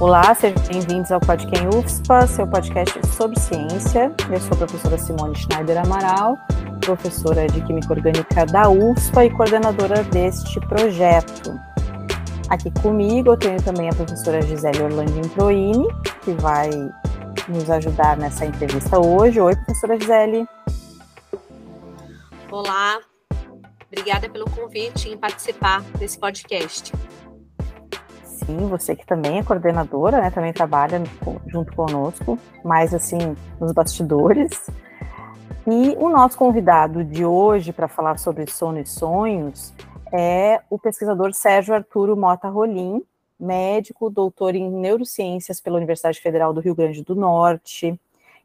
Olá, sejam bem-vindos ao Podcam UFSPA, seu podcast sobre ciência. Eu sou a professora Simone Schneider Amaral, professora de Química Orgânica da UFSPA e coordenadora deste projeto. Aqui comigo eu tenho também a professora Gisele Orlandin Proini, que vai nos ajudar nessa entrevista hoje. Oi, professora Gisele. Olá, obrigada pelo convite em participar desse podcast sim, você que também é coordenadora, né, também trabalha junto conosco, mais assim, nos bastidores. E o nosso convidado de hoje para falar sobre sono e sonhos é o pesquisador Sérgio Arturo Mota Rolim, médico, doutor em neurociências pela Universidade Federal do Rio Grande do Norte,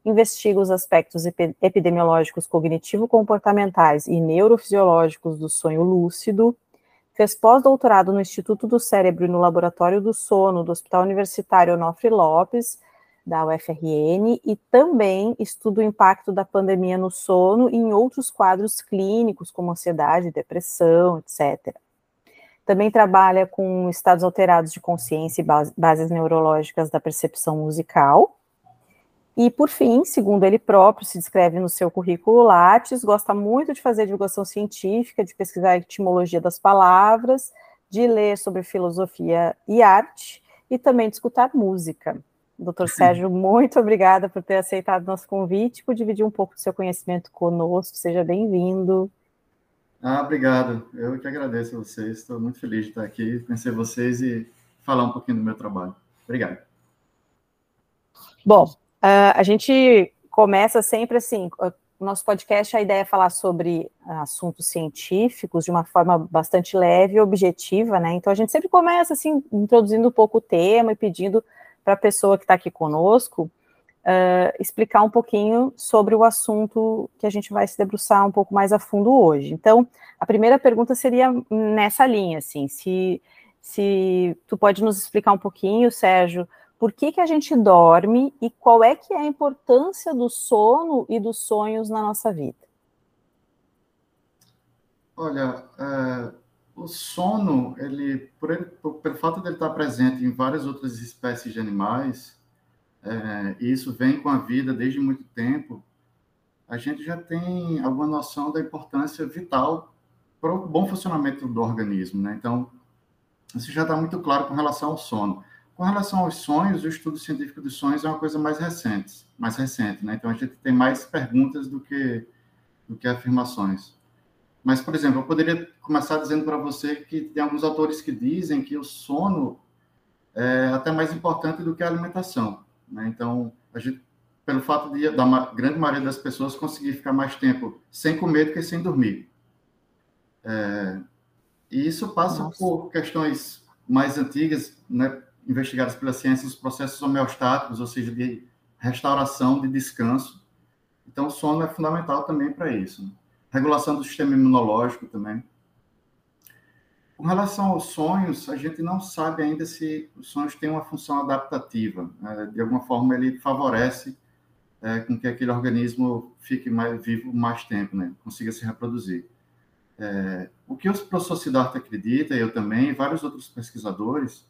investiga os aspectos epidemiológicos cognitivo-comportamentais e neurofisiológicos do sonho lúcido, Fez pós-doutorado no Instituto do Cérebro e no Laboratório do Sono do Hospital Universitário Onofre Lopes, da UFRN, e também estuda o impacto da pandemia no sono e em outros quadros clínicos, como ansiedade, depressão, etc. Também trabalha com estados alterados de consciência e bases neurológicas da percepção musical, e, por fim, segundo ele próprio, se descreve no seu currículo Lattes, gosta muito de fazer divulgação científica, de pesquisar a etimologia das palavras, de ler sobre filosofia e arte, e também de escutar música. Doutor Sérgio, muito obrigada por ter aceitado nosso convite, por dividir um pouco do seu conhecimento conosco. Seja bem-vindo. Ah, obrigado. Eu que agradeço a vocês. Estou muito feliz de estar aqui, conhecer vocês e falar um pouquinho do meu trabalho. Obrigado. Bom, Uh, a gente começa sempre assim, o nosso podcast, a ideia é falar sobre assuntos científicos de uma forma bastante leve e objetiva, né? Então a gente sempre começa assim, introduzindo um pouco o tema e pedindo para a pessoa que está aqui conosco uh, explicar um pouquinho sobre o assunto que a gente vai se debruçar um pouco mais a fundo hoje. Então, a primeira pergunta seria nessa linha, assim, se, se tu pode nos explicar um pouquinho, Sérgio, por que, que a gente dorme e qual é que é a importância do sono e dos sonhos na nossa vida? Olha, é, o sono, ele, por ele, por, pelo fato de ele estar presente em várias outras espécies de animais, é, e isso vem com a vida desde muito tempo, a gente já tem alguma noção da importância vital para o bom funcionamento do organismo, né? Então, isso já está muito claro com relação ao sono. Com relação aos sonhos, o estudo científico dos sonhos é uma coisa mais recente, mais recente, né? Então a gente tem mais perguntas do que do que afirmações. Mas, por exemplo, eu poderia começar dizendo para você que tem alguns autores que dizem que o sono é até mais importante do que a alimentação, né? Então, a gente pelo fato de da grande maioria das pessoas conseguir ficar mais tempo sem comer do que sem dormir. É, e isso passa Nossa. por questões mais antigas, né? Investigadas pela ciência os processos homeostáticos, ou seja, de restauração, de descanso. Então, o sono é fundamental também para isso. Né? Regulação do sistema imunológico também. Com relação aos sonhos, a gente não sabe ainda se os sonhos têm uma função adaptativa. Né? De alguma forma, ele favorece é, com que aquele organismo fique mais vivo mais tempo, né? consiga se reproduzir. É, o que o professor Siddhartha acredita, eu também, e vários outros pesquisadores,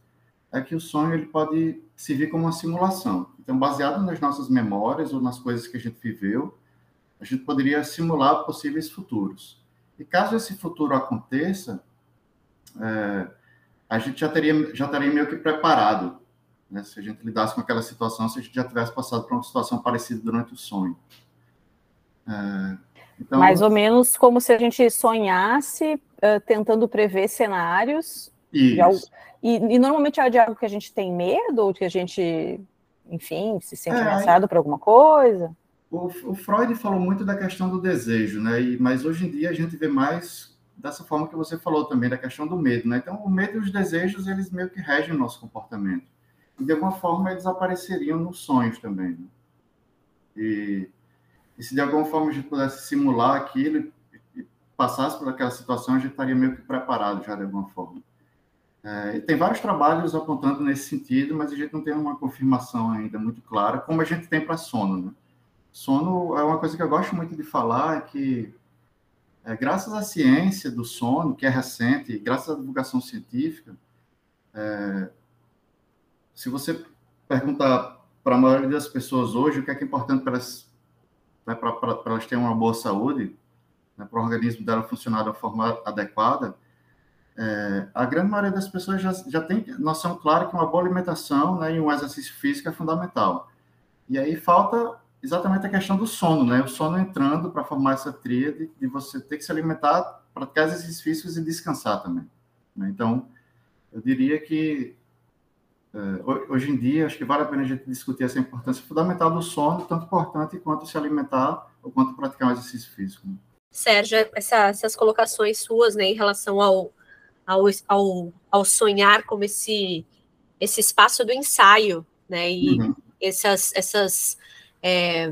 é que o sonho ele pode servir como uma simulação. Então, baseado nas nossas memórias ou nas coisas que a gente viveu, a gente poderia simular possíveis futuros. E caso esse futuro aconteça, é, a gente já teria já estaria meio que preparado, né? Se a gente lidasse com aquela situação, se a gente já tivesse passado por uma situação parecida durante o sonho. É, então, Mais ou menos como se a gente sonhasse uh, tentando prever cenários. Isso. E, e, normalmente é de algo que a gente tem medo, ou que a gente, enfim, se sente é, ameaçado por alguma coisa? O, o, Freud falou muito da questão do desejo, né? E, mas hoje em dia a gente vê mais dessa forma que você falou também, da questão do medo, né? Então, o medo e os desejos, eles meio que regem o nosso comportamento. E, de alguma forma, eles apareceriam nos sonhos também. Né? E, e se de alguma forma a gente pudesse simular aquilo e, e passasse por aquela situação, a gente estaria meio que preparado já de alguma forma. É, tem vários trabalhos apontando nesse sentido, mas a gente não tem uma confirmação ainda muito clara, como a gente tem para sono. Né? Sono é uma coisa que eu gosto muito de falar, que é, graças à ciência do sono, que é recente, graças à divulgação científica, é, se você perguntar para a maioria das pessoas hoje o que é, que é importante para elas, né, elas terem uma boa saúde, né, para o organismo dela funcionar da forma adequada, é, a grande maioria das pessoas já, já tem noção clara que uma boa alimentação né, e um exercício físico é fundamental. E aí falta exatamente a questão do sono, né? O sono entrando para formar essa tríade de você ter que se alimentar, praticar exercícios físicos e descansar também. Né? Então, eu diria que é, hoje em dia acho que vale a pena a gente discutir essa importância fundamental do sono, tanto importante quanto se alimentar ou quanto praticar um exercício físico. Né? Sérgio, essa, essas colocações suas, né, em relação ao, ao, ao, ao sonhar como esse esse espaço do ensaio, né, e uhum. essas essas é,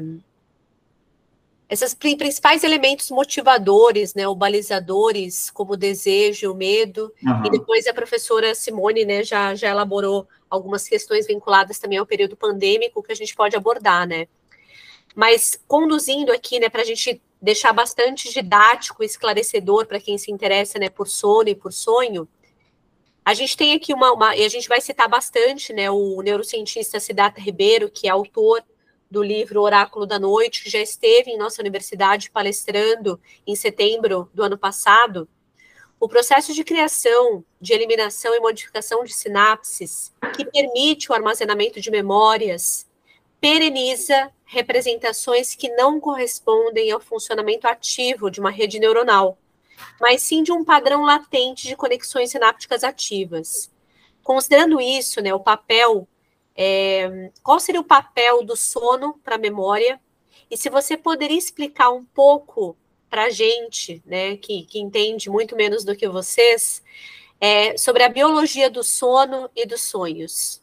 esses principais elementos motivadores, né, ou balizadores, como o desejo, o medo, uhum. e depois a professora Simone, né, já, já elaborou algumas questões vinculadas também ao período pandêmico que a gente pode abordar, né. Mas conduzindo aqui, né, para a gente deixar bastante didático esclarecedor para quem se interessa, né, por sono e por sonho, a gente tem aqui uma, uma, e a gente vai citar bastante, né, o neurocientista Siddhartha Ribeiro, que é autor do livro Oráculo da Noite, que já esteve em nossa universidade palestrando em setembro do ano passado, o processo de criação, de eliminação e modificação de sinapses, que permite o armazenamento de memórias, pereniza representações que não correspondem ao funcionamento ativo de uma rede neuronal, mas sim de um padrão latente de conexões sinápticas ativas. Considerando isso, né, o papel é, qual seria o papel do sono para a memória? E se você poderia explicar um pouco para a gente, né, que, que entende muito menos do que vocês, é, sobre a biologia do sono e dos sonhos.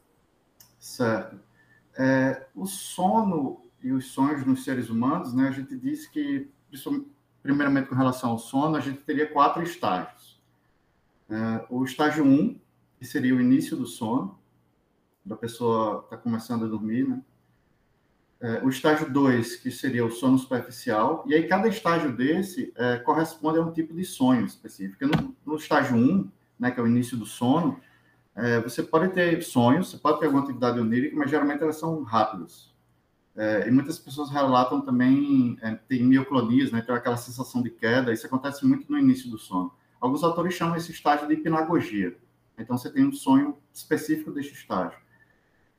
Certo. É, o sono e os sonhos nos seres humanos, né, a gente diz que, primeiramente com relação ao sono, a gente teria quatro estágios. É, o estágio 1, um, que seria o início do sono, da pessoa está começando a dormir, né? É, o estágio 2, que seria o sono superficial, e aí cada estágio desse é, corresponde a um tipo de sonho específico. No, no estágio 1, um, né, que é o início do sono, é, você pode ter sonhos, você pode ter alguma atividade onírica, mas geralmente elas são rápidas. É, e muitas pessoas relatam também, é, tem mioclonias, né, tem aquela sensação de queda, isso acontece muito no início do sono. Alguns autores chamam esse estágio de hipnagogia. Então, você tem um sonho específico deste estágio.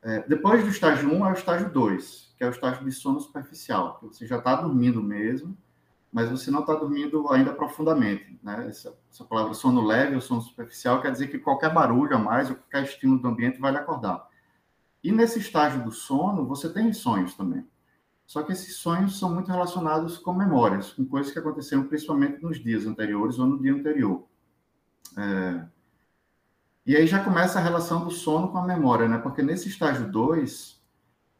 É, depois do estágio 1 é o estágio 2, que é o estágio de sono superficial, que você já está dormindo mesmo, mas você não está dormindo ainda profundamente. Né? Essa, essa, palavra sono leve ou sono superficial quer dizer que qualquer barulho a mais ou qualquer estímulo do ambiente vai lhe acordar. E nesse estágio do sono, você tem sonhos também. Só que esses sonhos são muito relacionados com memórias, com coisas que aconteceram principalmente nos dias anteriores ou no dia anterior. É, e aí já começa a relação do sono com a memória, né? Porque nesse estágio 2,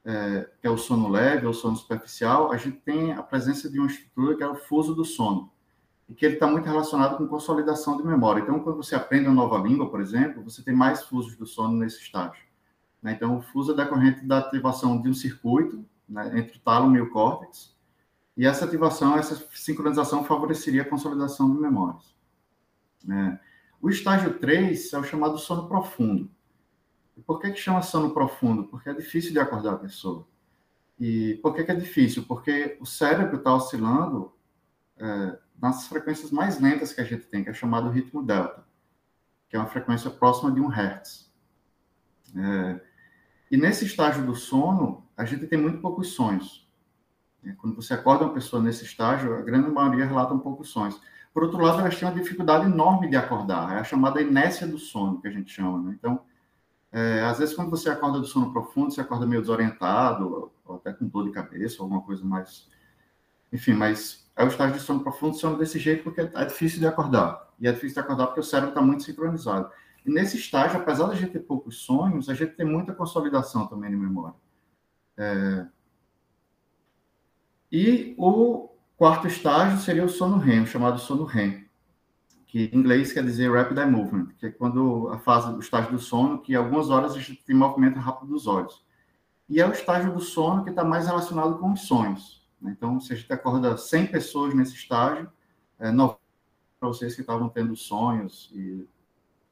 é, que é o sono leve, ou sono superficial, a gente tem a presença de uma estrutura que é o fuso do sono, e que ele está muito relacionado com consolidação de memória. Então, quando você aprende uma nova língua, por exemplo, você tem mais fusos do sono nesse estágio. Né? Então, o fuso é decorrente da ativação de um circuito né, entre o tálamo e o córtex, e essa ativação, essa sincronização favoreceria a consolidação de memórias. Né? O estágio 3 é o chamado sono profundo. Por que, que chama sono profundo? Porque é difícil de acordar a pessoa. E por que, que é difícil? Porque o cérebro está oscilando é, nas frequências mais lentas que a gente tem, que é chamado ritmo delta, que é uma frequência próxima de um hertz. É, e nesse estágio do sono, a gente tem muito poucos sonhos. Quando você acorda uma pessoa nesse estágio, a grande maioria relata um poucos sonhos. Por outro lado, elas têm uma dificuldade enorme de acordar, é a chamada inércia do sono, que a gente chama. Né? Então, é, às vezes, quando você acorda do sono profundo, você acorda meio desorientado, ou até com dor de cabeça, alguma coisa mais. Enfim, mas é o estágio de sono profundo, sono desse jeito, porque é difícil de acordar. E é difícil de acordar porque o cérebro está muito sincronizado. E nesse estágio, apesar de a gente ter poucos sonhos, a gente tem muita consolidação também de memória. É... E o quarto estágio seria o sono REM, chamado sono REM, que em inglês quer dizer Rapid Eye Movement, que é quando a fase, o estágio do sono, que algumas horas a gente tem movimento rápido dos olhos. E é o estágio do sono que está mais relacionado com os sonhos. Né? Então, se a gente acorda 100 pessoas nesse estágio, é, para vocês que estavam tendo sonhos, e,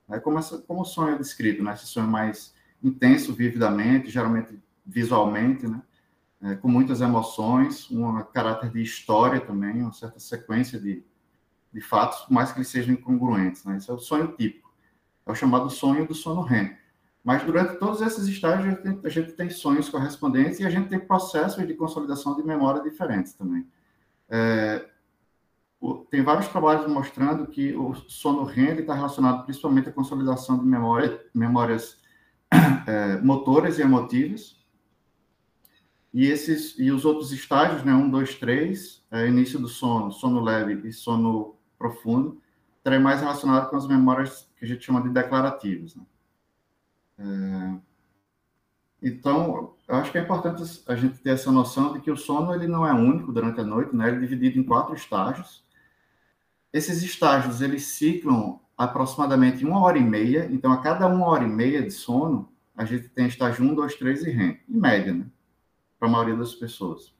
é como, essa, como o sonho é descrito, né? esse sonho mais intenso vividamente, geralmente visualmente, né? É, com muitas emoções, um caráter de história também, uma certa sequência de, de fatos, por mais que eles sejam incongruentes. Né? Isso é o sonho típico. É o chamado sonho do sono REM. Mas durante todos esses estágios, a gente, a gente tem sonhos correspondentes e a gente tem processos de consolidação de memória diferentes também. É, tem vários trabalhos mostrando que o sono REM está relacionado principalmente à consolidação de memória, memórias é, motoras e emotivas. E, esses, e os outros estágios, né, um, dois, três, é, início do sono, sono leve e sono profundo, estarem mais relacionado com as memórias que a gente chama de declarativas. Né? É, então, eu acho que é importante a gente ter essa noção de que o sono ele não é único durante a noite, né? Ele é dividido em quatro estágios. Esses estágios eles ciclam aproximadamente uma hora e meia. Então, a cada uma hora e meia de sono, a gente tem estágio 1, 2, 3 e REM, em média, né? Para a maioria das pessoas.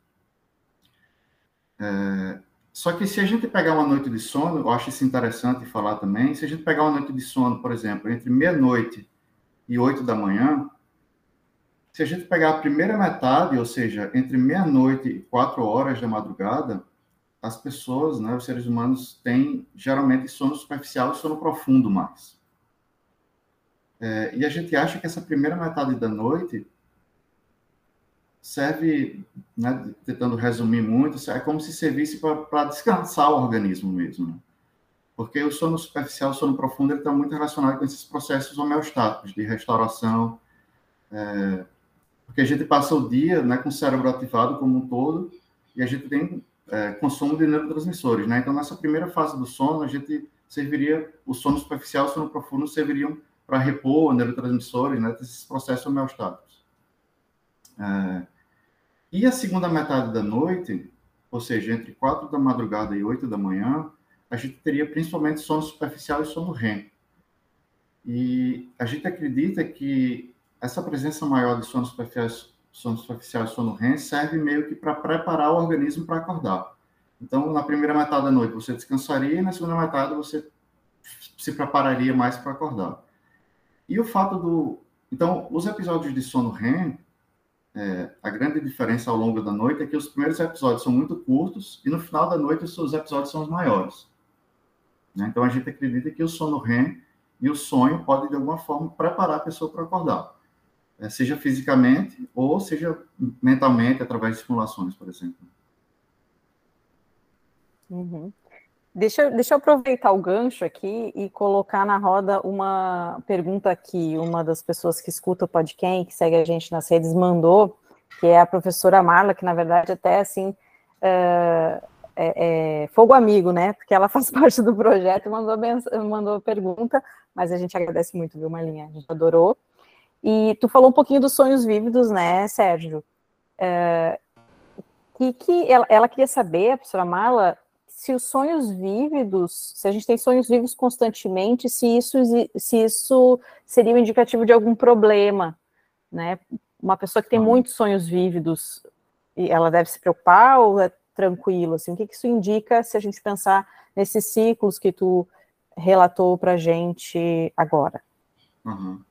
É, só que se a gente pegar uma noite de sono, eu acho isso interessante falar também, se a gente pegar uma noite de sono, por exemplo, entre meia-noite e oito da manhã, se a gente pegar a primeira metade, ou seja, entre meia-noite e quatro horas da madrugada, as pessoas, né, os seres humanos, têm geralmente sono superficial e sono profundo mais. É, e a gente acha que essa primeira metade da noite serve, né, tentando resumir muito, é como se servisse para descansar o organismo mesmo. Né? Porque o sono superficial, o sono profundo, ele está muito relacionado com esses processos homeostáticos de restauração, é, porque a gente passa o dia né, com o cérebro ativado como um todo e a gente tem é, consumo de neurotransmissores, né? Então, nessa primeira fase do sono, a gente serviria, o sono superficial e o sono profundo serviriam para repor neurotransmissores, né? Esses processos homeostáticos. É, e a segunda metade da noite, ou seja, entre quatro da madrugada e oito da manhã, a gente teria principalmente sono superficial e sono REM. E a gente acredita que essa presença maior de sono superficial, sono superficial e sono REM serve meio que para preparar o organismo para acordar. Então, na primeira metade da noite você descansaria e na segunda metade você se prepararia mais para acordar. E o fato do. Então, os episódios de sono REM, é, a grande diferença ao longo da noite é que os primeiros episódios são muito curtos e no final da noite os episódios são os maiores. Né? Então, a gente acredita que o sono REM e o sonho podem, de alguma forma, preparar a pessoa para acordar. É, seja fisicamente ou seja mentalmente, através de simulações, por exemplo. Uhum. Deixa, deixa eu aproveitar o gancho aqui e colocar na roda uma pergunta que uma das pessoas que escuta o podcast, que segue a gente nas redes, mandou, que é a professora Marla, que na verdade até assim é, é, é fogo amigo, né? Porque ela faz parte do projeto e mandou, mandou pergunta, mas a gente agradece muito, viu, Marlinha? A gente adorou. E tu falou um pouquinho dos sonhos vívidos, né, Sérgio? É, que, que ela, ela, queria saber, a professora Marla, se os sonhos vívidos, se a gente tem sonhos vivos constantemente, se isso, se isso seria um indicativo de algum problema, né? Uma pessoa que tem muitos sonhos vívidos, ela deve se preocupar ou é tranquilo? Assim, o que, que isso indica se a gente pensar nesses ciclos que tu relatou para gente agora? Uhum.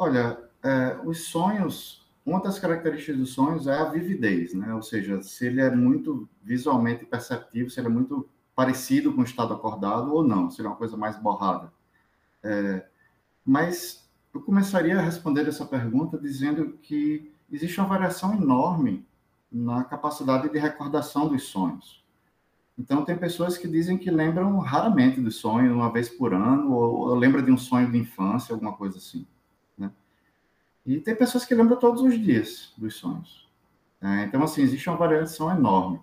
Olha, é, os sonhos, uma das características dos sonhos é a vividez, né? Ou seja, se ele é muito visualmente perceptivo, se ele é muito parecido com o estado acordado ou não, se ele é uma coisa mais borrada. É, mas eu começaria a responder essa pergunta dizendo que existe uma variação enorme na capacidade de recordação dos sonhos. Então, tem pessoas que dizem que lembram raramente do sonho, uma vez por ano, ou, ou lembra de um sonho de infância, alguma coisa assim. E tem pessoas que lembram todos os dias dos sonhos. É, então, assim, existe uma variação enorme.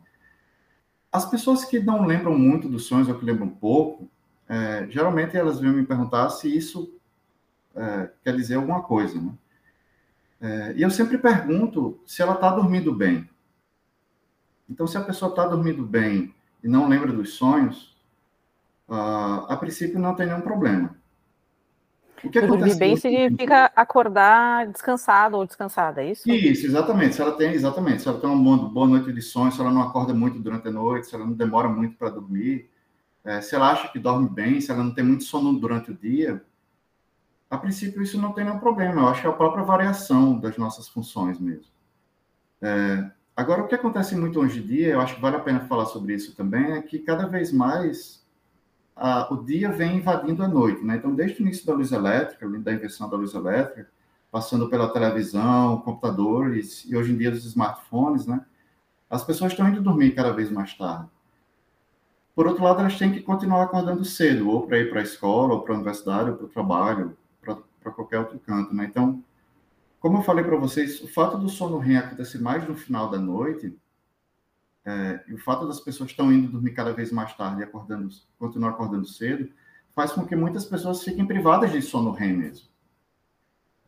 As pessoas que não lembram muito dos sonhos ou que lembram pouco, é, geralmente elas vêm me perguntar se isso é, quer dizer alguma coisa. Né? É, e eu sempre pergunto se ela está dormindo bem. Então, se a pessoa está dormindo bem e não lembra dos sonhos, uh, a princípio não tem nenhum problema. O que acontece dormir bem significa acordar descansado ou descansada, é isso? Isso, exatamente. Se ela tem, exatamente. Se ela tem uma boa, boa noite de sono, se ela não acorda muito durante a noite, se ela não demora muito para dormir, é, se ela acha que dorme bem, se ela não tem muito sono durante o dia, a princípio, isso não tem nenhum problema. Eu acho que é a própria variação das nossas funções mesmo. É, agora, o que acontece muito hoje em dia, eu acho que vale a pena falar sobre isso também, é que cada vez mais o dia vem invadindo a noite. Né? Então, desde o início da luz elétrica, da invenção da luz elétrica, passando pela televisão, computadores e hoje em dia os smartphones, né? As pessoas estão indo dormir cada vez mais tarde. Por outro lado, elas têm que continuar acordando cedo, ou para ir para a escola, ou para a universidade, ou para o trabalho, para qualquer outro canto, né? Então, como eu falei para vocês, o fato do sono REM acontecer mais no final da noite, é, e o fato das pessoas estão indo dormir cada vez mais tarde e acordando, continuar acordando cedo, faz com que muitas pessoas fiquem privadas de sono REM mesmo.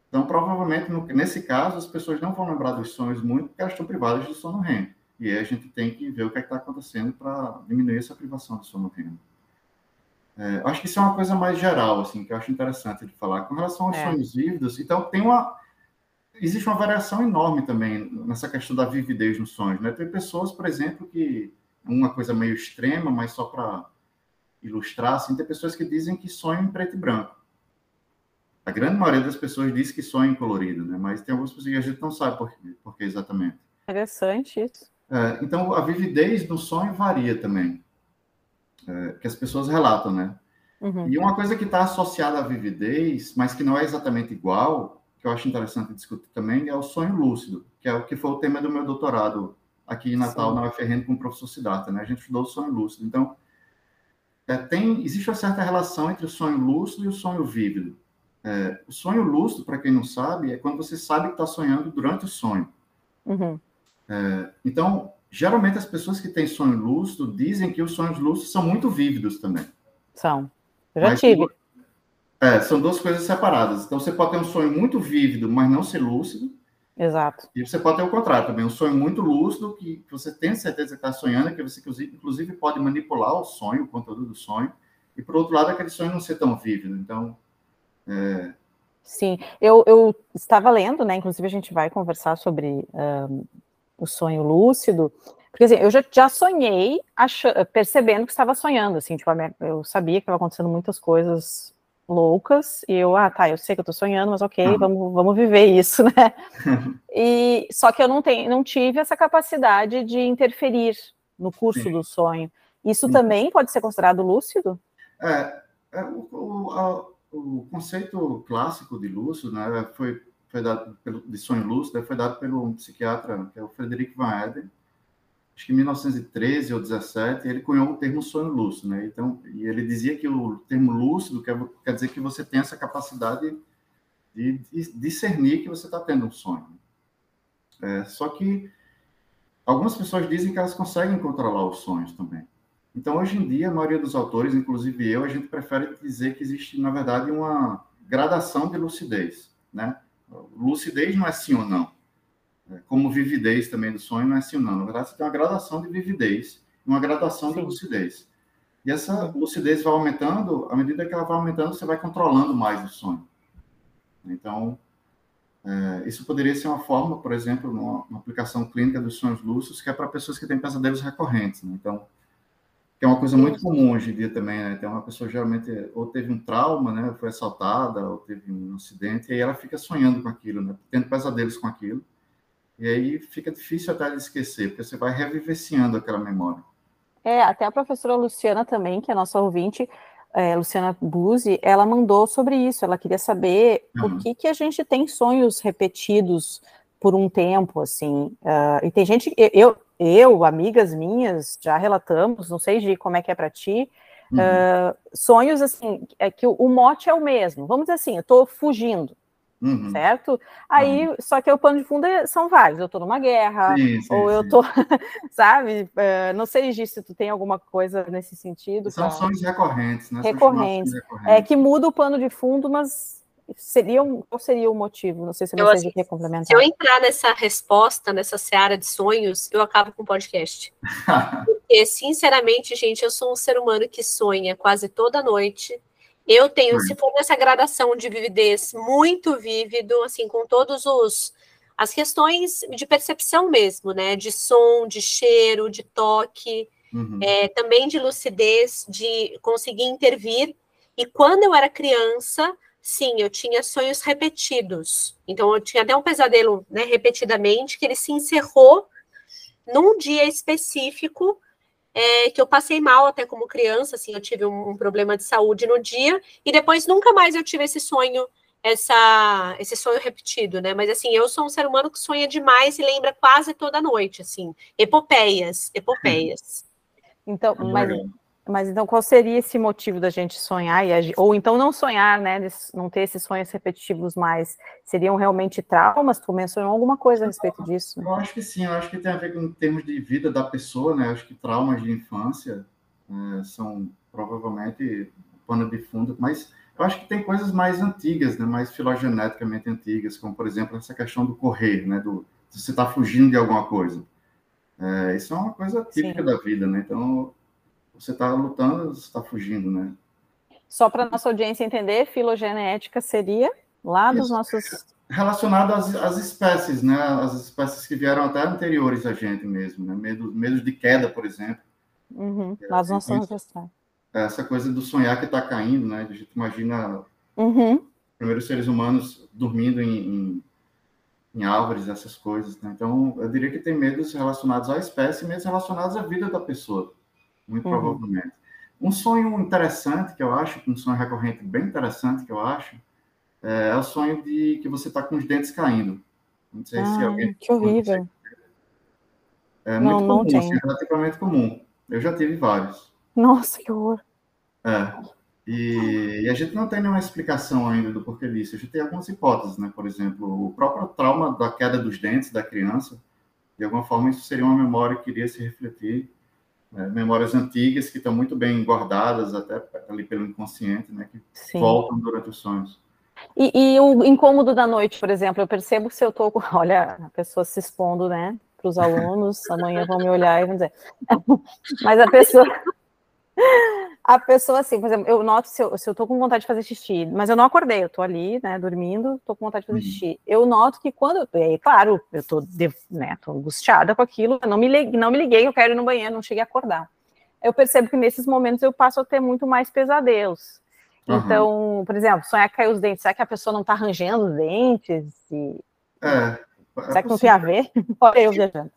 Então, provavelmente, no, nesse caso, as pessoas não vão lembrar dos sonhos muito, porque elas estão privadas de sono REM. E aí a gente tem que ver o que é está acontecendo para diminuir essa privação de sono REM. É, acho que isso é uma coisa mais geral, assim, que eu acho interessante de falar. Com relação aos é. sonhos vívidos, então tem uma. Existe uma variação enorme também nessa questão da vividez nos sonhos, né? Tem pessoas, por exemplo, que. Uma coisa meio extrema, mas só para ilustrar, assim, tem pessoas que dizem que sonham em preto e branco. A grande maioria das pessoas diz que sonha em colorido, né? Mas tem algumas pessoas que a gente não sabe por, por que exatamente. Interessante isso. É, então, a vividez do sonho varia também é, que as pessoas relatam, né? Uhum. E uma coisa que está associada à vividez, mas que não é exatamente igual, que eu acho interessante discutir também, é o sonho lúcido, que é o que foi o tema do meu doutorado aqui em Natal, Sim. na UFRN, com o professor Siddhartha, né? A gente estudou o sonho lúcido. Então, é, tem, existe uma certa relação entre o sonho lúcido e o sonho vívido. É, o sonho lúcido, para quem não sabe, é quando você sabe que está sonhando durante o sonho. Uhum. É, então, Geralmente, as pessoas que têm sonho lúcido dizem que os sonhos lúcidos são muito vívidos também. São. Eu já mas, tive. É, são duas coisas separadas. Então, você pode ter um sonho muito vívido, mas não ser lúcido. Exato. E você pode ter o contrário também, um sonho muito lúcido, que você tem certeza que está sonhando, que você, inclusive, pode manipular o sonho, o conteúdo do sonho. E, por outro lado, aquele sonho não ser tão vívido. Então, é... Sim, eu, eu estava lendo, né? Inclusive, a gente vai conversar sobre um, o sonho lúcido, porque assim, eu já, já sonhei percebendo que estava sonhando, assim, tipo, eu sabia que estava acontecendo muitas coisas loucas, e eu, ah, tá, eu sei que eu tô sonhando, mas ok, uhum. vamos, vamos viver isso, né? e só que eu não tenho, não tive essa capacidade de interferir no curso Sim. do sonho. Isso Sim. também pode ser considerado lúcido? É, é o, o, a, o, conceito clássico de lúcido, né, foi foi dado pelo, de sonho lúcido, foi dado pelo psiquiatra, que é o Frederic Van Eden, acho que em 1913 ou 17, ele cunhou o termo sonho lúcido, né? Então, e ele dizia que o termo lúcido quer, quer dizer que você tem essa capacidade de, de discernir que você está tendo um sonho. É, só que algumas pessoas dizem que elas conseguem controlar os sonhos também. Então, hoje em dia, a maioria dos autores, inclusive eu, a gente prefere dizer que existe, na verdade, uma gradação de lucidez, né? Lucidez não é sim ou não. É, como vividez também do sonho não é sim ou não. Na verdade, você tem uma gradação de vividez uma gradação sim. de lucidez. E essa lucidez vai aumentando, à medida que ela vai aumentando, você vai controlando mais o sonho. Então, é, isso poderia ser uma forma, por exemplo, numa, numa, aplicação clínica dos sonhos lúcidos, que é para pessoas que têm pesadelos recorrentes. Né? Então, que é uma coisa muito comum hoje em dia também, né? Tem uma pessoa geralmente ou teve um trauma, né? Foi assaltada, ou teve um acidente, e aí ela fica sonhando com aquilo, né? Tendo pesadelos com aquilo. E aí fica difícil até de esquecer, porque você vai revivenciando aquela memória. É, até a professora Luciana também, que é nossa ouvinte, é, Luciana Buzzi, ela mandou sobre isso. Ela queria saber uhum. por que, que a gente tem sonhos repetidos por um tempo, assim. Uh, e tem gente, eu, eu, amigas minhas, já relatamos, não sei de como é que é para ti, uhum. uh, sonhos assim, é que o, o, mote é o mesmo. Vamos dizer assim, eu estou fugindo, uhum. certo? Aí, uhum. só que o pano de fundo é, são vários. Eu estou numa guerra, sim, sim, ou eu estou, sabe? Uh, não sei disso se tu tem alguma coisa nesse sentido. São sonhos recorrentes, né? Recorrentes. recorrentes. É que muda o pano de fundo, mas seria um, qual seria o motivo? Não sei se você assim, quer complementar. Se eu entrar nessa resposta, nessa seara de sonhos, eu acabo com o podcast. Porque, sinceramente, gente, eu sou um ser humano que sonha quase toda noite. Eu tenho, hum. se for nessa gradação de vividez muito vívido, assim, com todos os as questões de percepção mesmo, né? De som, de cheiro, de toque, uhum. é, também de lucidez, de conseguir intervir. E quando eu era criança, sim, eu tinha sonhos repetidos. Então, eu tinha até um pesadelo, né, repetidamente, que ele se encerrou num dia específico, é, que eu passei mal até como criança, assim, eu tive um, um, problema de saúde no dia, e depois nunca mais eu tive esse sonho, essa, esse sonho repetido, né? Mas assim, eu sou um ser humano que sonha demais e lembra quase toda noite, assim, epopeias, epopeias. Então, mas mas então qual seria esse motivo da gente sonhar e ou então não sonhar, né, não ter esses sonhos repetitivos mais? Seriam realmente traumas? Tu mencionou alguma coisa a respeito disso? Eu acho que sim, eu acho que tem a ver com termos de vida da pessoa, né? Eu acho que traumas de infância é, são provavelmente pano de fundo, mas eu acho que tem coisas mais antigas, né, mais filogeneticamente antigas, como por exemplo essa questão do correr, né, do você está fugindo de alguma coisa. É, isso é uma coisa típica sim. da vida, né? Então você está lutando, você está fugindo, né? Só para nossa audiência entender, filogenética seria lá dos Isso. nossos relacionado às, às, espécies, né? As espécies que vieram até anteriores a gente mesmo, né? Medo, medo de queda, por exemplo. Uhum, é, nossas ancestrais. Essa coisa do sonhar que está caindo, né? A gente imagina uhum. primeiros seres humanos dormindo em, em, em, árvores, essas coisas, né? Então, eu diria que tem medos relacionados à espécie medos relacionados à vida da pessoa muito uhum. provavelmente. Um sonho interessante que eu acho, um sonho recorrente bem interessante que eu acho, é, é o sonho de que você está com os dentes caindo. Não sei ah, se alguém. Que horrível. É muito não, comum, não assim, é relativamente comum. Eu já tive vários. Nossa, que horror. É. E, e, a gente não tem nenhuma explicação ainda do porquê disso. A gente tem algumas hipóteses, né? Por exemplo, o próprio trauma da queda dos dentes da criança, de alguma forma, isso seria uma memória que iria se refletir né, memórias antigas que estão muito bem guardadas até ali pelo inconsciente, né, que Sim. voltam durante os sonhos. E, e, o incômodo da noite, por exemplo, eu percebo se eu estou, olha, a pessoa se expondo, né, para os alunos, amanhã vão me olhar e vão dizer, mas a pessoa, a pessoa, assim, por exemplo, eu noto se eu, se eu tô com vontade de fazer xixi, mas eu não acordei, eu tô ali, né, dormindo, tô com vontade de fazer uhum. xixi. Eu noto que quando, e aí, claro, eu tô, né, tô angustiada com aquilo, eu não me, liguei, não me liguei, eu quero ir no banheiro, não cheguei a acordar. Eu percebo que nesses momentos eu passo a ter muito mais pesadelos. Uhum. Então, por exemplo, sonhar cair os dentes, será que a pessoa não tá arranjando os dentes? E... É, é será que não tem a ver? Olha eu viajando.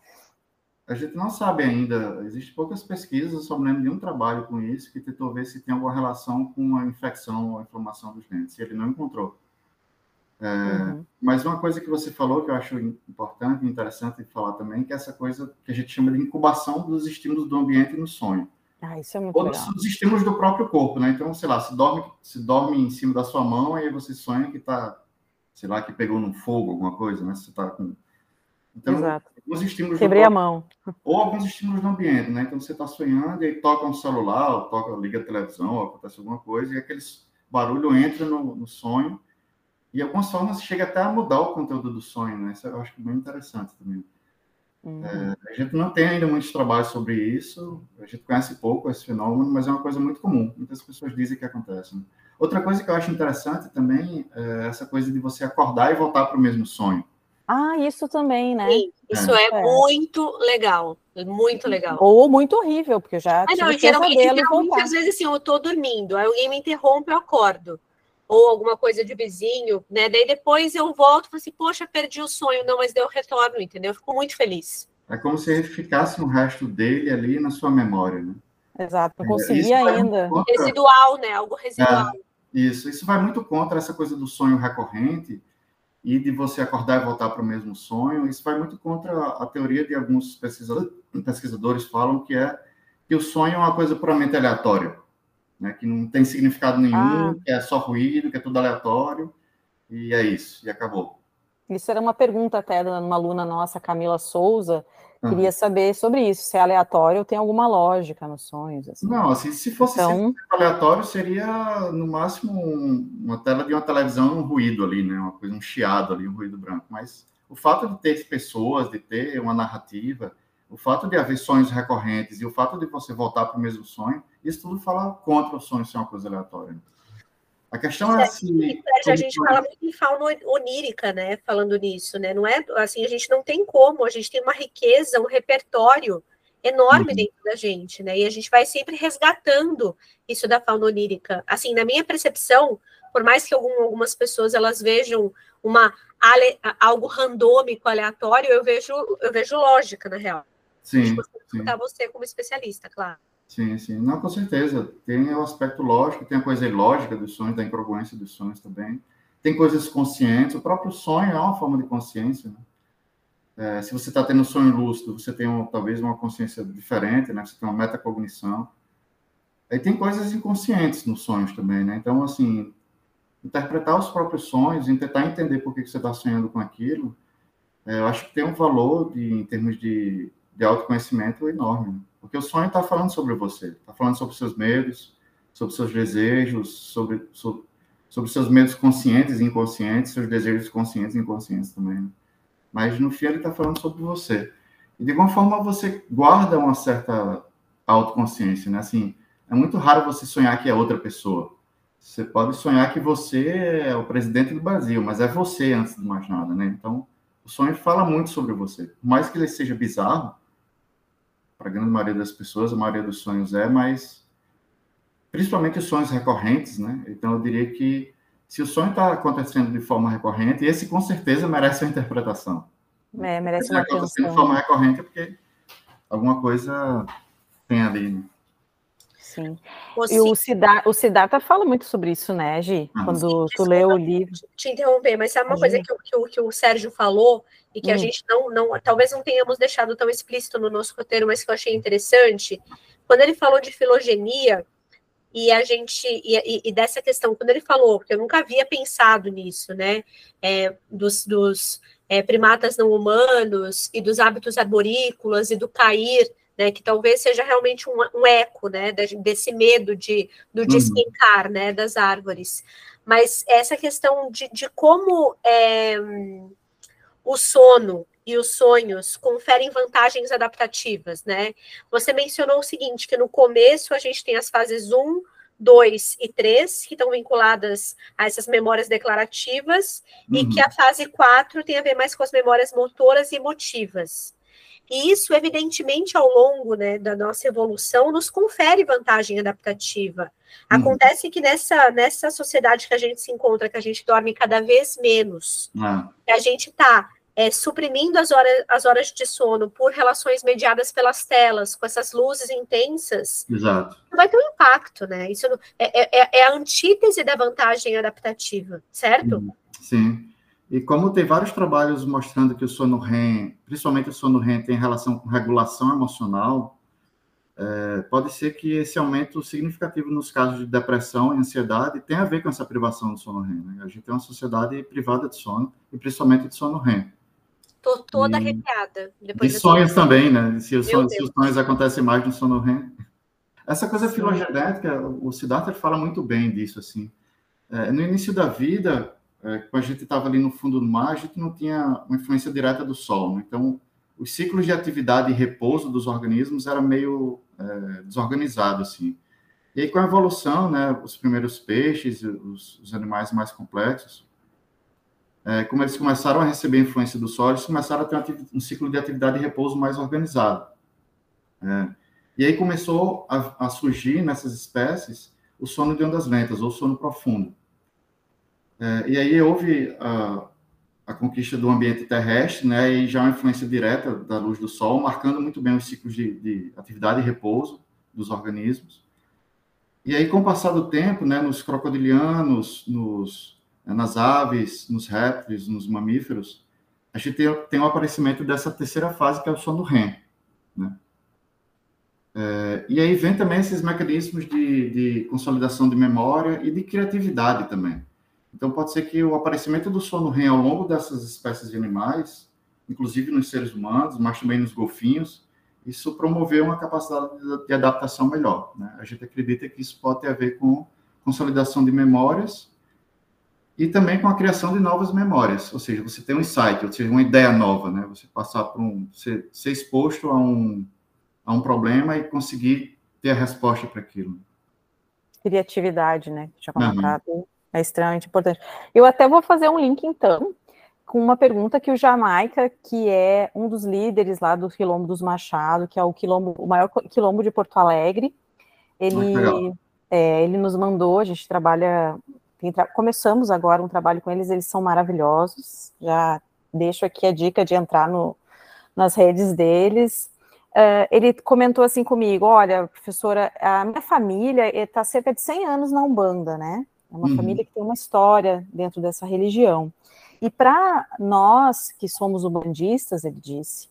A gente não sabe ainda, existem poucas pesquisas, só me lembro de um trabalho com isso, que tentou ver se tem alguma relação com a infecção ou a inflamação dos dentes, e ele não encontrou. É, uhum. Mas uma coisa que você falou, que eu acho importante e interessante falar também, que é essa coisa que a gente chama de incubação dos estímulos do ambiente no sonho. Ah, isso é muito Ou legal. dos estímulos do próprio corpo, né? Então, sei lá, se dorme, se dorme em cima da sua mão, aí você sonha que tá, sei lá, que pegou no fogo, alguma coisa, né? Você tá com então, Exato. alguns estímulos Quebrei a mão. Ou alguns estímulos do ambiente, né? Então você está sonhando e aí toca um celular, ou toca, liga a televisão, ou acontece alguma coisa, e aquele barulho entra no, no sonho. E algumas formas chega até a mudar o conteúdo do sonho, né? Isso eu acho bem interessante também. Uhum. É, a gente não tem ainda muitos trabalhos sobre isso, a gente conhece pouco esse fenômeno, mas é uma coisa muito comum. Muitas pessoas dizem que acontece. Né? Outra coisa que eu acho interessante também é essa coisa de você acordar e voltar para o mesmo sonho. Ah, isso também, né? Sim, isso é, é, muito legal, muito legal. Ou muito horrível, porque eu já ah, não, geralmente, geralmente às vezes assim, eu tô dormindo, aí alguém me interrompe, eu acordo. Ou alguma coisa de vizinho, né? Daí depois eu volto e falo assim, poxa, perdi o sonho. Não, mas deu retorno, entendeu? Eu fico muito feliz. É como se ficasse um resto dele ali na sua memória, né? Exato, eu consegui é, ainda. Contra... Residual, né? Algo residual. É, isso, isso vai muito contra essa coisa do sonho recorrente, e de você acordar e voltar para o mesmo sonho. Isso vai muito contra a teoria de alguns pesquisadores, pesquisadores falam que é que o sonho é uma coisa puramente aleatória, né? que não tem significado nenhum, ah. que é só ruído, que é tudo aleatório, e é isso, e acabou. Isso era uma pergunta até de uma aluna nossa, Camila Souza, Queria uhum. saber sobre isso, se é aleatório ou tem alguma lógica nos sonhos. Assim. Não, assim, se fosse então... aleatório, seria no máximo uma tela de uma televisão, um ruído ali, né? Uma coisa, um chiado ali, um ruído branco. Mas o fato de ter pessoas, de ter uma narrativa, o fato de haver sonhos recorrentes e o fato de você voltar para o mesmo sonho, isso tudo fala contra o sonho ser uma coisa aleatória. A questão é assim. A gente fala muito em fauna onírica, né? Falando nisso, né? Não é assim, a gente não tem como, a gente tem uma riqueza, um repertório enorme uhum. dentro da gente, né? E a gente vai sempre resgatando isso da fauna onírica. Assim, na minha percepção, por mais que algum, algumas pessoas elas vejam uma ale, algo randômico, aleatório, eu vejo, eu vejo lógica, na real. Sim. sim. você como especialista, claro. Sim, sim. Não, com certeza. Tem o aspecto lógico, tem a coisa ilógica dos sonhos, da incongruência dos sonhos também. Tem coisas conscientes. O próprio sonho é uma forma de consciência. Né? É, se você está tendo um sonho lúcido, você tem um, talvez uma consciência diferente, né? Você tem uma metacognição. Aí tem coisas inconscientes nos sonhos também, né? Então, assim, interpretar os próprios sonhos tentar entender por que, que você está sonhando com aquilo, é, eu acho que tem um valor de, em termos de, de autoconhecimento enorme. Porque o sonho está falando sobre você, está falando sobre seus medos, sobre seus desejos, sobre, sobre, sobre seus medos conscientes e inconscientes, seus desejos conscientes e inconscientes também. Né? Mas no fim ele está falando sobre você. E de alguma forma você guarda uma certa autoconsciência, né? Assim, é muito raro você sonhar que é outra pessoa. Você pode sonhar que você é o presidente do Brasil, mas é você antes de mais nada, né? Então, o sonho fala muito sobre você. Por mais que ele seja bizarro, para a grande maioria das pessoas, a maioria dos sonhos é, mas principalmente os sonhos recorrentes, né? Então, eu diria que se o sonho está acontecendo de forma recorrente, esse com certeza merece uma interpretação. É, merece uma atenção. de forma recorrente, porque alguma coisa tem ali, né? Sim. E o, Cidar, o Siddhartha fala muito sobre isso, né, Gi? Ah, Quando sim, tu lê o livro. Te interromper, mas sabe uma coisa que, que, que, o Sérgio falou e que hum. a gente não, não, talvez não tenhamos deixado tão explícito no nosso roteiro, mas que eu achei interessante? Quando ele falou de filogenia, e a gente e, e, dessa questão quando ele falou porque eu nunca havia pensado nisso né é, dos, dos é, primatas não humanos e dos hábitos arborícolas e do cair né, que talvez seja realmente um, um eco, né, desse medo de, do uhum. despencar, né, das árvores. Mas essa questão de, de como é, o sono e os sonhos conferem vantagens adaptativas, né? Você mencionou o seguinte, que no começo a gente tem as fases 1, 2 e 3, que estão vinculadas a essas memórias declarativas, uhum. e que a fase 4 tem a ver mais com as memórias motoras e emotivas. E isso, evidentemente, ao longo né, da nossa evolução, nos confere vantagem adaptativa. Uhum. Acontece que nessa, nessa sociedade que a gente se encontra, que a gente dorme cada vez menos, uhum. a gente está é, suprimindo as horas, as horas de sono por relações mediadas pelas telas, com essas luzes intensas, Exato. vai ter um impacto, né? Isso é, é, é, é a antítese da vantagem adaptativa, certo? Uhum. Sim. E como tem vários trabalhos mostrando que o sono REM, principalmente o sono REM, tem relação com regulação emocional, é, pode ser que esse aumento significativo nos casos de depressão e ansiedade tenha a ver com essa privação do sono REM. Né? A gente tem uma sociedade privada de sono, e principalmente de sono REM. Estou toda e... arrepiada. Depois de sonhos também, né? Se os, sonhos, se os sonhos acontecem mais no sono REM. Essa coisa Sim. filogenética, o Siddhartha fala muito bem disso, assim. É, no início da vida, é, quando a gente estava ali no fundo do mar, a gente não tinha uma influência direta do Sol. Né? Então, os ciclos de atividade e repouso dos organismos era meio é, desorganizado, assim. E aí, com a evolução, né, os primeiros peixes, os, os animais mais complexos, é, como eles começaram a receber influência do Sol, eles começaram a ter um ciclo de atividade e repouso mais organizado. É, e aí começou a, a surgir nessas espécies o sono de ondas lentas, ou sono profundo. É, e aí houve a, a, conquista do ambiente terrestre, né, e já uma influência direta da luz do Sol, marcando muito bem os ciclos de, de atividade e repouso dos organismos. E aí, com o passar do tempo, né, nos crocodilianos, nos, né, nas aves, nos répteis, nos mamíferos, a gente tem, tem o aparecimento dessa terceira fase, que é o sono REM. Né? É, e aí vem também esses mecanismos de, de consolidação de memória e de criatividade também. Então, pode ser que o aparecimento do sono REM ao longo dessas espécies de animais, inclusive nos seres humanos, mas também nos golfinhos, isso promoveu uma capacidade de adaptação melhor. Né? A gente acredita que isso pode ter a ver com consolidação de memórias e também com a criação de novas memórias. Ou seja, você tem um insight, ou seja, uma ideia nova, né? Você passar por um, ser, ser exposto a um, a um problema e conseguir ter a resposta para aquilo. Criatividade, né? Tinha comentado. Uhum. É extremamente importante. Eu até vou fazer um link, então, com uma pergunta que o Jamaica, que é um dos líderes lá do Quilombo dos Machado, que é o quilombo, o maior quilombo de Porto Alegre, ele, é, ele nos mandou, a gente trabalha começamos agora um trabalho com eles, eles são maravilhosos. Já deixo aqui a dica de entrar no, nas redes deles. Uh, ele comentou assim comigo: Olha, professora, a minha família está cerca de 100 anos na Umbanda, né? É uma uhum. família que tem uma história dentro dessa religião. E para nós que somos umbandistas, ele disse,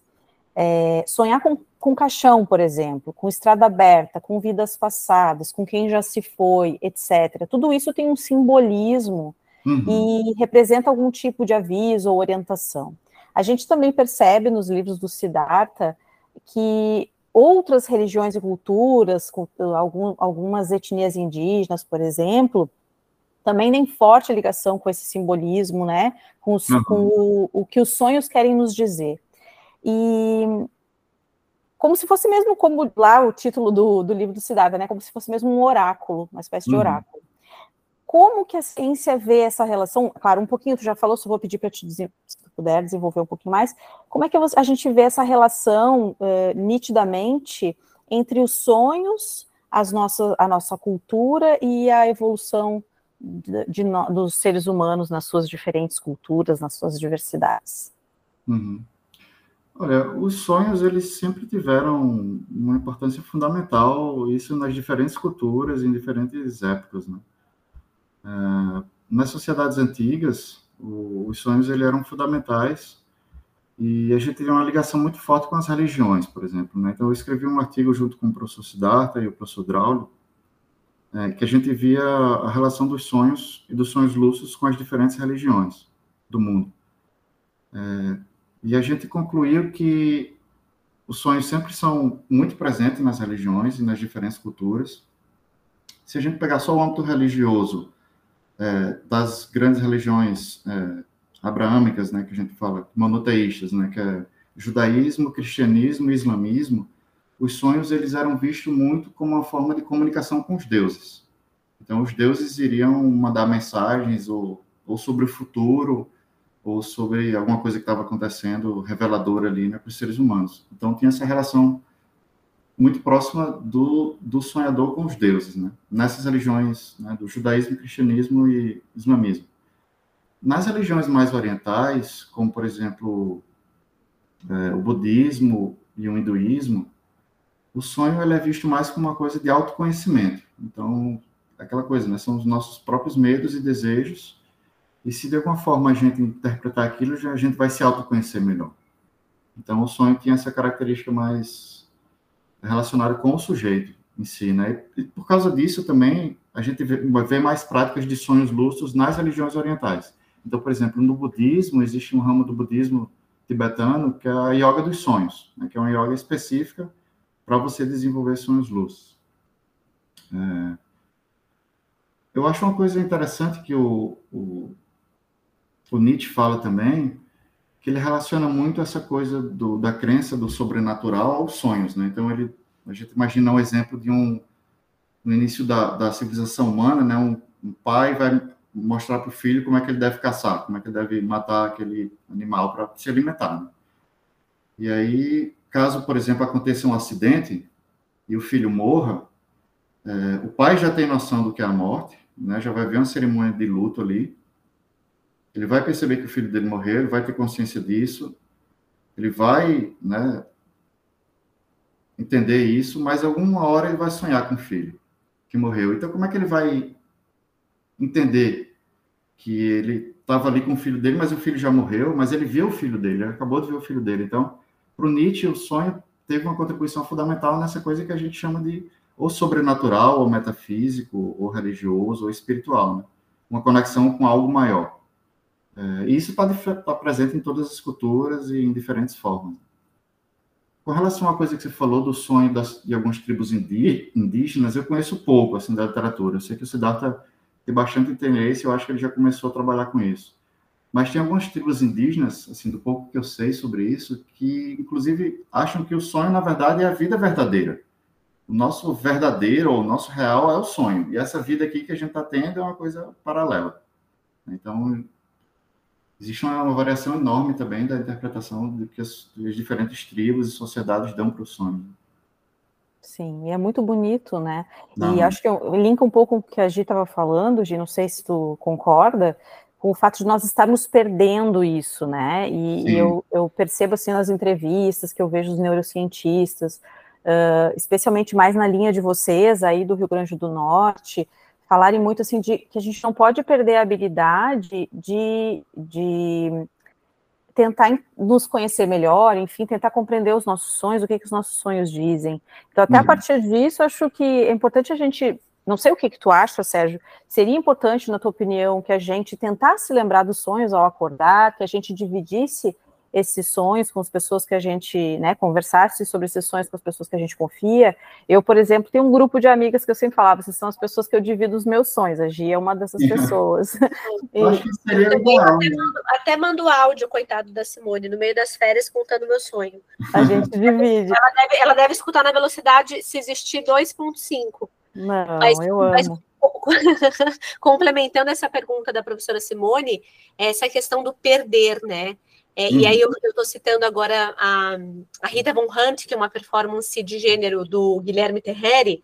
é, sonhar com, com caixão, por exemplo, com estrada aberta, com vidas passadas, com quem já se foi, etc. Tudo isso tem um simbolismo uhum. e representa algum tipo de aviso ou orientação. A gente também percebe nos livros do Siddhartha que outras religiões e culturas, algum, algumas etnias indígenas, por exemplo, também tem forte ligação com esse simbolismo, né? Com, os, uhum. com o, o, que os sonhos querem nos dizer. E como se fosse mesmo como lá o título do, do livro do Cidade, né? Como se fosse mesmo um oráculo, uma espécie de uhum. oráculo. Como que a ciência vê essa relação? Claro, um pouquinho tu já falou, só vou pedir para te dizer, se tu puder desenvolver um pouquinho mais. Como é que a gente vê essa relação uh, nitidamente entre os sonhos, as nossas, a nossa cultura e a evolução de, de, dos seres humanos nas suas diferentes culturas, nas suas diversidades? Uhum. Olha, os sonhos eles sempre tiveram uma importância fundamental, isso nas diferentes culturas, em diferentes épocas, né? É, nas sociedades antigas, o, os sonhos eles eram fundamentais e a gente tinha uma ligação muito forte com as religiões, por exemplo. Né? Então, eu escrevi um artigo junto com o professor Siddhartha e o professor Draulio, é, que a gente via a relação dos sonhos e dos sonhos lúcidos com as diferentes religiões do mundo. É, e a gente concluiu que os sonhos sempre são muito presentes nas religiões e nas diferentes culturas. Se a gente pegar só o âmbito religioso é, das grandes religiões é, abraâmicas, né, que a gente fala, monoteístas, né, que é judaísmo, cristianismo e islamismo, os sonhos eles eram vistos muito como uma forma de comunicação com os deuses. Então, os deuses iriam mandar mensagens ou, ou sobre o futuro, ou sobre alguma coisa que estava acontecendo reveladora ali né, para os seres humanos. Então, tinha essa relação muito próxima do, do sonhador com os deuses, né? nessas religiões né, do judaísmo, cristianismo e islamismo. Nas religiões mais orientais, como, por exemplo, é, o budismo e o hinduísmo, o sonho ele é visto mais como uma coisa de autoconhecimento. Então, aquela coisa, né? São os nossos próprios medos e desejos. E se de alguma forma a gente interpretar aquilo, já a gente vai se autoconhecer melhor. Então, o sonho tinha essa característica mais relacionada com o sujeito em si, né? E por causa disso também a gente vê, vê mais práticas de sonhos lúcidos nas religiões orientais. Então, por exemplo, no budismo existe um ramo do budismo tibetano que é a yoga dos sonhos, né? que é uma yoga específica para você desenvolver sonhos luz. É, eu acho uma coisa interessante que o, o, o, Nietzsche fala também, que ele relaciona muito essa coisa do, da crença do sobrenatural aos sonhos, né? Então, ele, a gente imagina um exemplo de um, no início da, da civilização humana, né? Um, um pai vai mostrar para o filho como é que ele deve caçar, como é que ele deve matar aquele animal para se alimentar. Né? E aí caso, por exemplo, aconteça um acidente e o filho morra, é, o pai já tem noção do que é a morte, né? já vai ver uma cerimônia de luto ali, ele vai perceber que o filho dele morreu, ele vai ter consciência disso, ele vai né, entender isso, mas alguma hora ele vai sonhar com o filho que morreu. Então, como é que ele vai entender que ele estava ali com o filho dele, mas o filho já morreu, mas ele viu o filho dele, ele acabou de ver o filho dele. Então, para o Nietzsche, o sonho teve uma contribuição fundamental nessa coisa que a gente chama de ou sobrenatural, ou metafísico, ou religioso, ou espiritual, né? uma conexão com algo maior. É, e isso está tá presente em todas as culturas e em diferentes formas. Com relação uma coisa que você falou do sonho das, de algumas tribos indígenas, eu conheço pouco assim da literatura. Eu sei que o Siddhartha tem bastante interesse, eu acho que ele já começou a trabalhar com isso. Mas tem algumas tribos indígenas, assim, do pouco que eu sei sobre isso, que inclusive acham que o sonho, na verdade, é a vida verdadeira. O nosso verdadeiro, ou o nosso real, é o sonho. E essa vida aqui que a gente está tendo é uma coisa paralela. Então, existe uma, variação enorme também da interpretação do que as, as diferentes tribos e sociedades dão para o sonho. Sim, e é muito bonito, né? Não. E acho que eu, linka um pouco com o que a Gi estava falando, Gi, não sei se tu concorda, com o fato de nós estarmos perdendo isso, né? E, e eu, eu, percebo assim nas entrevistas que eu vejo os neurocientistas, uh, especialmente mais na linha de vocês aí do Rio Grande do Norte, falarem muito assim de que a gente não pode perder a habilidade de, de tentar nos conhecer melhor, enfim, tentar compreender os nossos sonhos, o que, que os nossos sonhos dizem. Então, até uhum. a partir disso, acho que é importante a gente não sei o que, que tu acha, Sérgio. Seria importante, na tua opinião, que a gente tentasse lembrar dos sonhos ao acordar, que a gente dividisse esses sonhos com as pessoas que a gente, né, conversasse sobre esses sonhos com as pessoas que a gente confia. Eu, por exemplo, tenho um grupo de amigas que eu sempre falava, essas são as pessoas que eu divido os meus sonhos. A Gia é uma dessas pessoas. e... Acho que seria legal. Até, mando, até mando áudio, coitado da Simone, no meio das férias contando meu sonho. A gente divide. Ela deve, ela deve escutar na velocidade se existir 2.5. Não, mas, eu amo. Mas, complementando essa pergunta da professora Simone, essa questão do perder, né? É, uhum. E aí eu estou citando agora a, a, Rita Von Hunt, que é uma performance de gênero do Guilherme Terreri.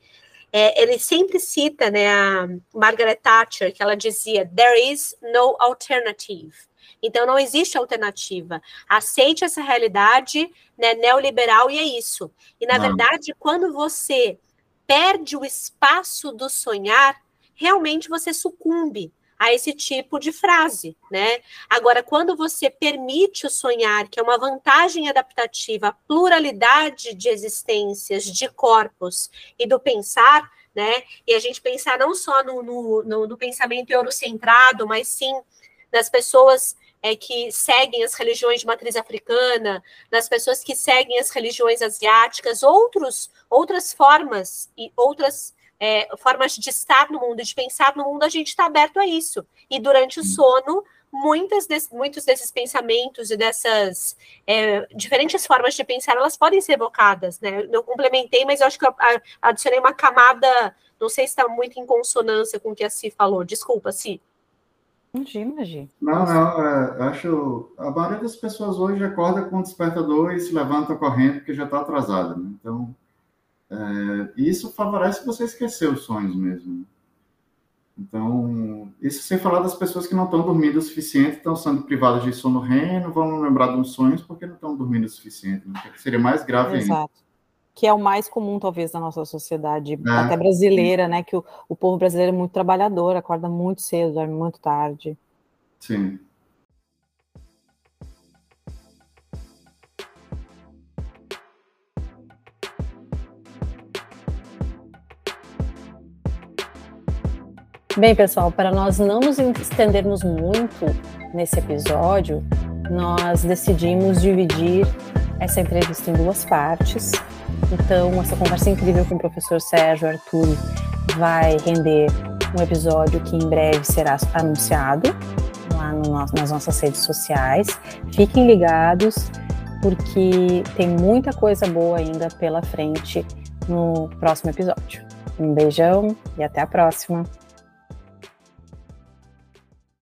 É, ele sempre cita né, a Margaret Thatcher, que ela dizia: There is no alternative. Então não existe alternativa. Aceite essa realidade né, neoliberal e é isso. E na não. verdade, quando você perde o espaço do sonhar, realmente você sucumbe a esse tipo de frase, né? Agora, quando você permite o sonhar, que é uma vantagem adaptativa, pluralidade de existências, de corpos e do pensar, né? E a gente pensar não só no, no, no, no pensamento eurocentrado, mas sim nas pessoas é, que seguem as religiões de matriz africana, nas pessoas que seguem as religiões asiáticas, outros, outras formas e outras é, formas de estar no mundo, de pensar no mundo, a gente está aberto a isso. E durante o sono, muitas de, muitos desses pensamentos e dessas é, diferentes formas de pensar, elas podem ser evocadas, né? Eu complementei, mas eu acho que eu adicionei uma camada, não sei se está muito em consonância com o que a Si falou. Desculpa, Si. Imagina, Gi. Não, não, é, acho. A maioria das pessoas hoje acorda com o despertador e se levanta correndo porque já está atrasada. Né? Então, é, isso favorece você esquecer os sonhos mesmo. Então, isso sem falar das pessoas que não estão dormindo o suficiente, estão sendo privadas de sono REM, não vão lembrar dos sonhos porque não estão dormindo o suficiente. Né? Seria mais grave Exato. ainda que é o mais comum, talvez, na nossa sociedade, é. até brasileira, né? Que o, o povo brasileiro é muito trabalhador, acorda muito cedo, dorme muito tarde. Sim. Bem, pessoal, para nós não nos estendermos muito nesse episódio, nós decidimos dividir essa entrevista em duas partes. Então, essa conversa incrível com o professor Sérgio Arturo vai render um episódio que em breve será anunciado lá no, nas nossas redes sociais. Fiquem ligados, porque tem muita coisa boa ainda pela frente no próximo episódio. Um beijão e até a próxima!